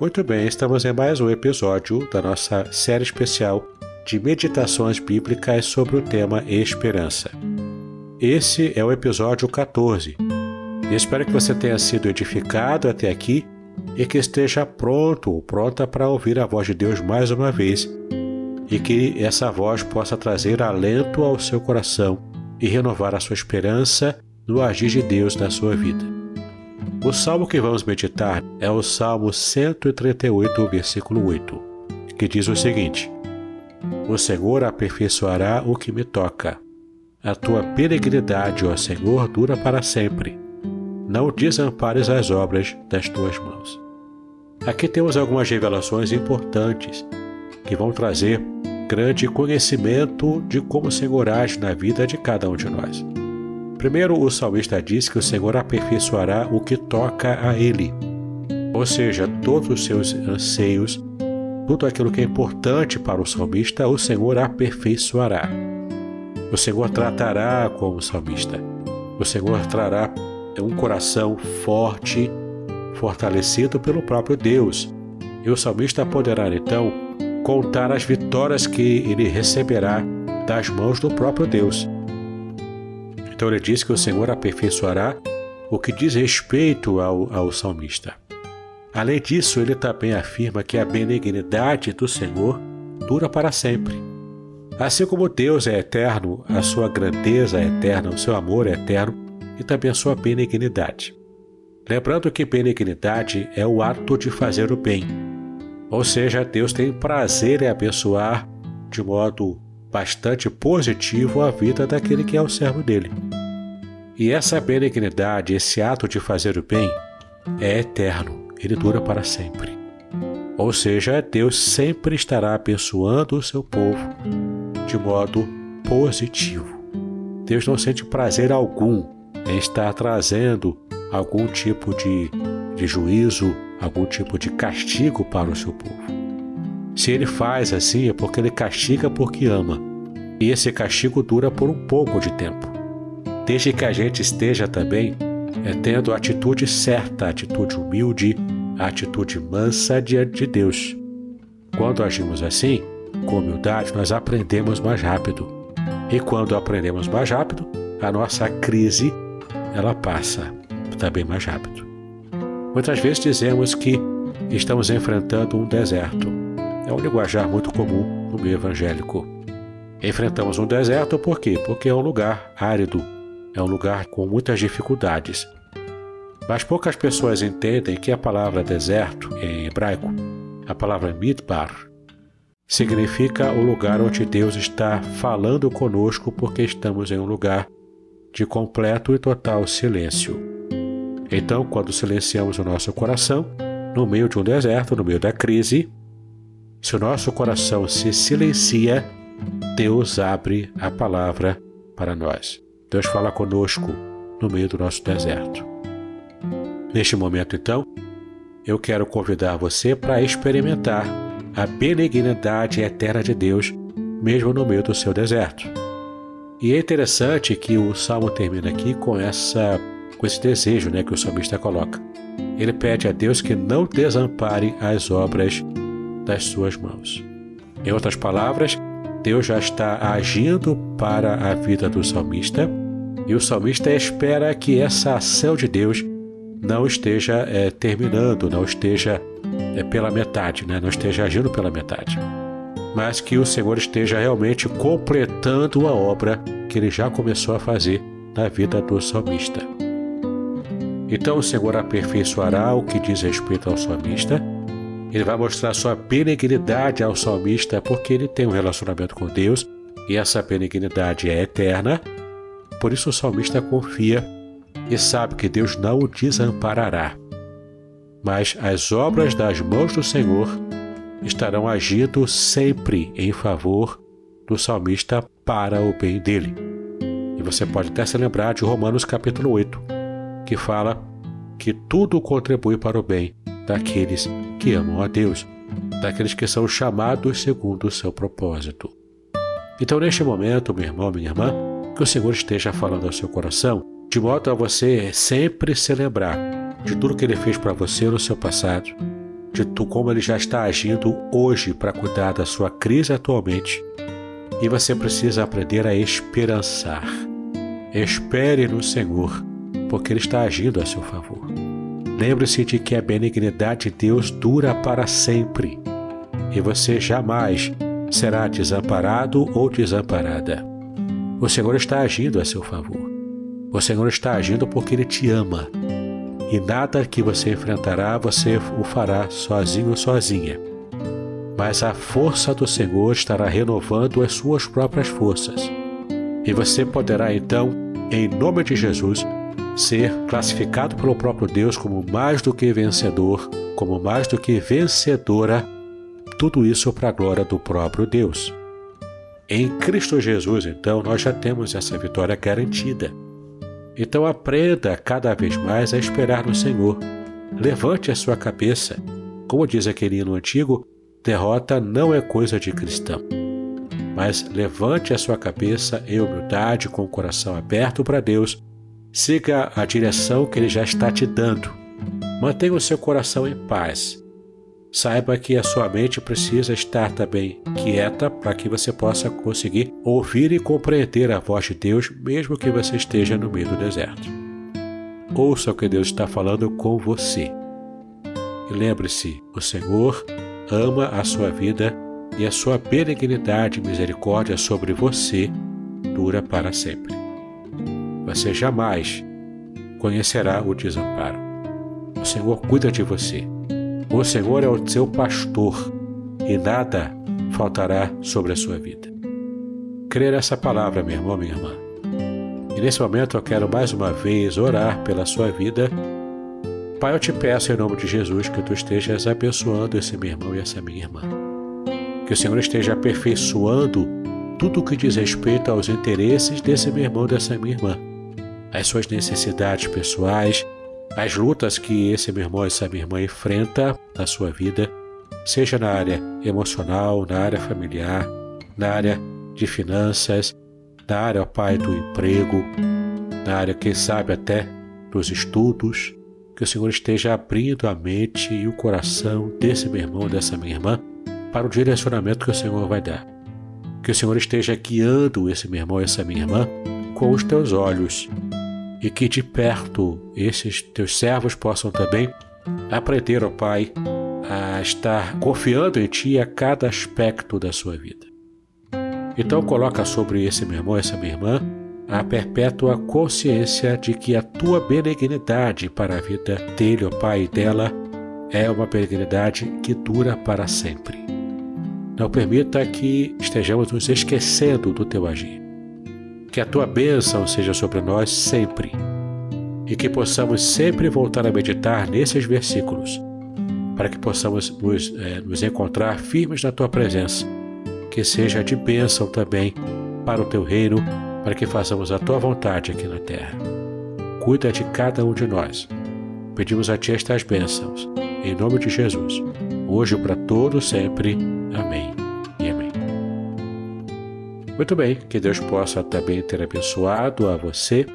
Muito bem, estamos em mais um episódio da nossa série especial de meditações bíblicas sobre o tema esperança. Esse é o episódio 14. E espero que você tenha sido edificado até aqui e que esteja pronto ou pronta para ouvir a voz de Deus mais uma vez e que essa voz possa trazer alento ao seu coração e renovar a sua esperança no agir de Deus na sua vida. O salmo que vamos meditar é o Salmo 138, versículo 8, que diz o seguinte: O Senhor aperfeiçoará o que me toca. A tua benignidade, ó Senhor, dura para sempre. Não desampares as obras das tuas mãos. Aqui temos algumas revelações importantes que vão trazer grande conhecimento de como o Senhor age na vida de cada um de nós. Primeiro, o salmista diz que o Senhor aperfeiçoará o que toca a ele, ou seja, todos os seus anseios, tudo aquilo que é importante para o salmista, o Senhor aperfeiçoará. O Senhor tratará com o salmista. O Senhor trará um coração forte, fortalecido pelo próprio Deus. E o salmista poderá então contar as vitórias que ele receberá das mãos do próprio Deus. Então ele diz que o Senhor aperfeiçoará o que diz respeito ao, ao salmista. Além disso, ele também afirma que a benignidade do Senhor dura para sempre. Assim como Deus é eterno, a sua grandeza é eterna, o seu amor é eterno e também a sua benignidade. Lembrando que benignidade é o ato de fazer o bem. Ou seja, Deus tem prazer em abençoar de modo bastante positivo a vida daquele que é o servo dele. E essa benignidade, esse ato de fazer o bem, é eterno, ele dura para sempre. Ou seja, Deus sempre estará abençoando o seu povo de modo positivo. Deus não sente prazer algum em estar trazendo algum tipo de, de juízo, algum tipo de castigo para o seu povo. Se ele faz assim é porque ele castiga porque ama. E esse castigo dura por um pouco de tempo desde que a gente esteja também é, tendo a atitude certa, a atitude humilde, a atitude mansa diante de Deus. Quando agimos assim, com humildade, nós aprendemos mais rápido. E quando aprendemos mais rápido, a nossa crise ela passa também mais rápido. Muitas vezes dizemos que estamos enfrentando um deserto. É um linguajar muito comum no meio evangélico. Enfrentamos um deserto por quê? Porque é um lugar árido, é um lugar com muitas dificuldades. Mas poucas pessoas entendem que a palavra deserto, em hebraico, a palavra midbar, significa o lugar onde Deus está falando conosco porque estamos em um lugar de completo e total silêncio. Então, quando silenciamos o nosso coração, no meio de um deserto, no meio da crise, se o nosso coração se silencia, Deus abre a palavra para nós. Deus fala conosco no meio do nosso deserto. Neste momento, então, eu quero convidar você para experimentar a benignidade eterna de Deus, mesmo no meio do seu deserto. E é interessante que o salmo termina aqui com essa com esse desejo, né, que o salmista coloca. Ele pede a Deus que não desampare as obras das suas mãos. Em outras palavras, Deus já está agindo para a vida do salmista e o salmista espera que essa ação de Deus não esteja é, terminando, não esteja é, pela metade, né? não esteja agindo pela metade, mas que o Senhor esteja realmente completando a obra que ele já começou a fazer na vida do salmista. Então o Senhor aperfeiçoará o que diz respeito ao salmista. Ele vai mostrar sua benignidade ao salmista porque ele tem um relacionamento com Deus e essa benignidade é eterna. Por isso o salmista confia e sabe que Deus não o desamparará. Mas as obras das mãos do Senhor estarão agindo sempre em favor do salmista para o bem dele. E você pode até se lembrar de Romanos capítulo 8, que fala que tudo contribui para o bem daqueles que amam a Deus, daqueles que são chamados segundo o seu propósito. Então, neste momento, meu irmão, minha irmã, que o Senhor esteja falando ao seu coração, de modo a você sempre se lembrar de tudo que Ele fez para você no seu passado, de como Ele já está agindo hoje para cuidar da sua crise atualmente, e você precisa aprender a esperançar. Espere no Senhor porque Ele está agindo a seu favor. Lembre-se de que a benignidade de Deus dura para sempre e você jamais será desamparado ou desamparada. O Senhor está agindo a seu favor. O Senhor está agindo porque Ele te ama. E nada que você enfrentará você o fará sozinho ou sozinha. Mas a força do Senhor estará renovando as suas próprias forças. E você poderá então, em nome de Jesus, ser classificado pelo próprio Deus como mais do que vencedor, como mais do que vencedora, tudo isso para a glória do próprio Deus. Em Cristo Jesus, então, nós já temos essa vitória garantida. Então aprenda cada vez mais a esperar no Senhor. Levante a sua cabeça. Como diz aquele hino antigo, derrota não é coisa de cristão. Mas levante a sua cabeça em humildade, com o coração aberto para Deus Siga a direção que Ele já está te dando. Mantenha o seu coração em paz. Saiba que a sua mente precisa estar também quieta para que você possa conseguir ouvir e compreender a voz de Deus, mesmo que você esteja no meio do deserto. Ouça o que Deus está falando com você. E lembre-se: o Senhor ama a sua vida e a sua benignidade e misericórdia sobre você dura para sempre você jamais conhecerá o desamparo. O Senhor cuida de você. O Senhor é o seu pastor e nada faltará sobre a sua vida. Crer essa palavra, meu irmão, minha irmã. E nesse momento eu quero mais uma vez orar pela sua vida. Pai, eu te peço em nome de Jesus que tu estejas abençoando esse meu irmão e essa minha irmã. Que o Senhor esteja aperfeiçoando tudo o que diz respeito aos interesses desse meu irmão e dessa minha irmã as suas necessidades pessoais, as lutas que esse meu irmão e essa minha irmã enfrenta na sua vida, seja na área emocional, na área familiar, na área de finanças, na área, ó Pai, do emprego, na área, quem sabe, até dos estudos, que o Senhor esteja abrindo a mente e o coração desse meu irmão, dessa minha irmã, para o direcionamento que o Senhor vai dar. Que o Senhor esteja guiando esse meu irmão e essa minha irmã com os teus olhos e que de perto esses teus servos possam também aprender, ó Pai, a estar confiando em Ti a cada aspecto da sua vida. Então coloca sobre esse meu irmão, essa minha irmã, a perpétua consciência de que a Tua benignidade para a vida dele, ó Pai, e dela, é uma benignidade que dura para sempre. Não permita que estejamos nos esquecendo do Teu agir que a tua bênção seja sobre nós sempre e que possamos sempre voltar a meditar nesses versículos, para que possamos nos, é, nos encontrar firmes na tua presença. Que seja de bênção também para o teu reino, para que façamos a tua vontade aqui na terra. Cuida de cada um de nós. Pedimos a ti estas bênçãos, em nome de Jesus, hoje para todos sempre. Amém. Muito bem, que Deus possa também ter abençoado a você,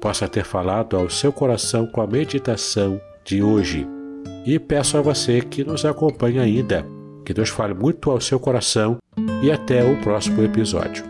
possa ter falado ao seu coração com a meditação de hoje. E peço a você que nos acompanhe ainda. Que Deus fale muito ao seu coração e até o próximo episódio.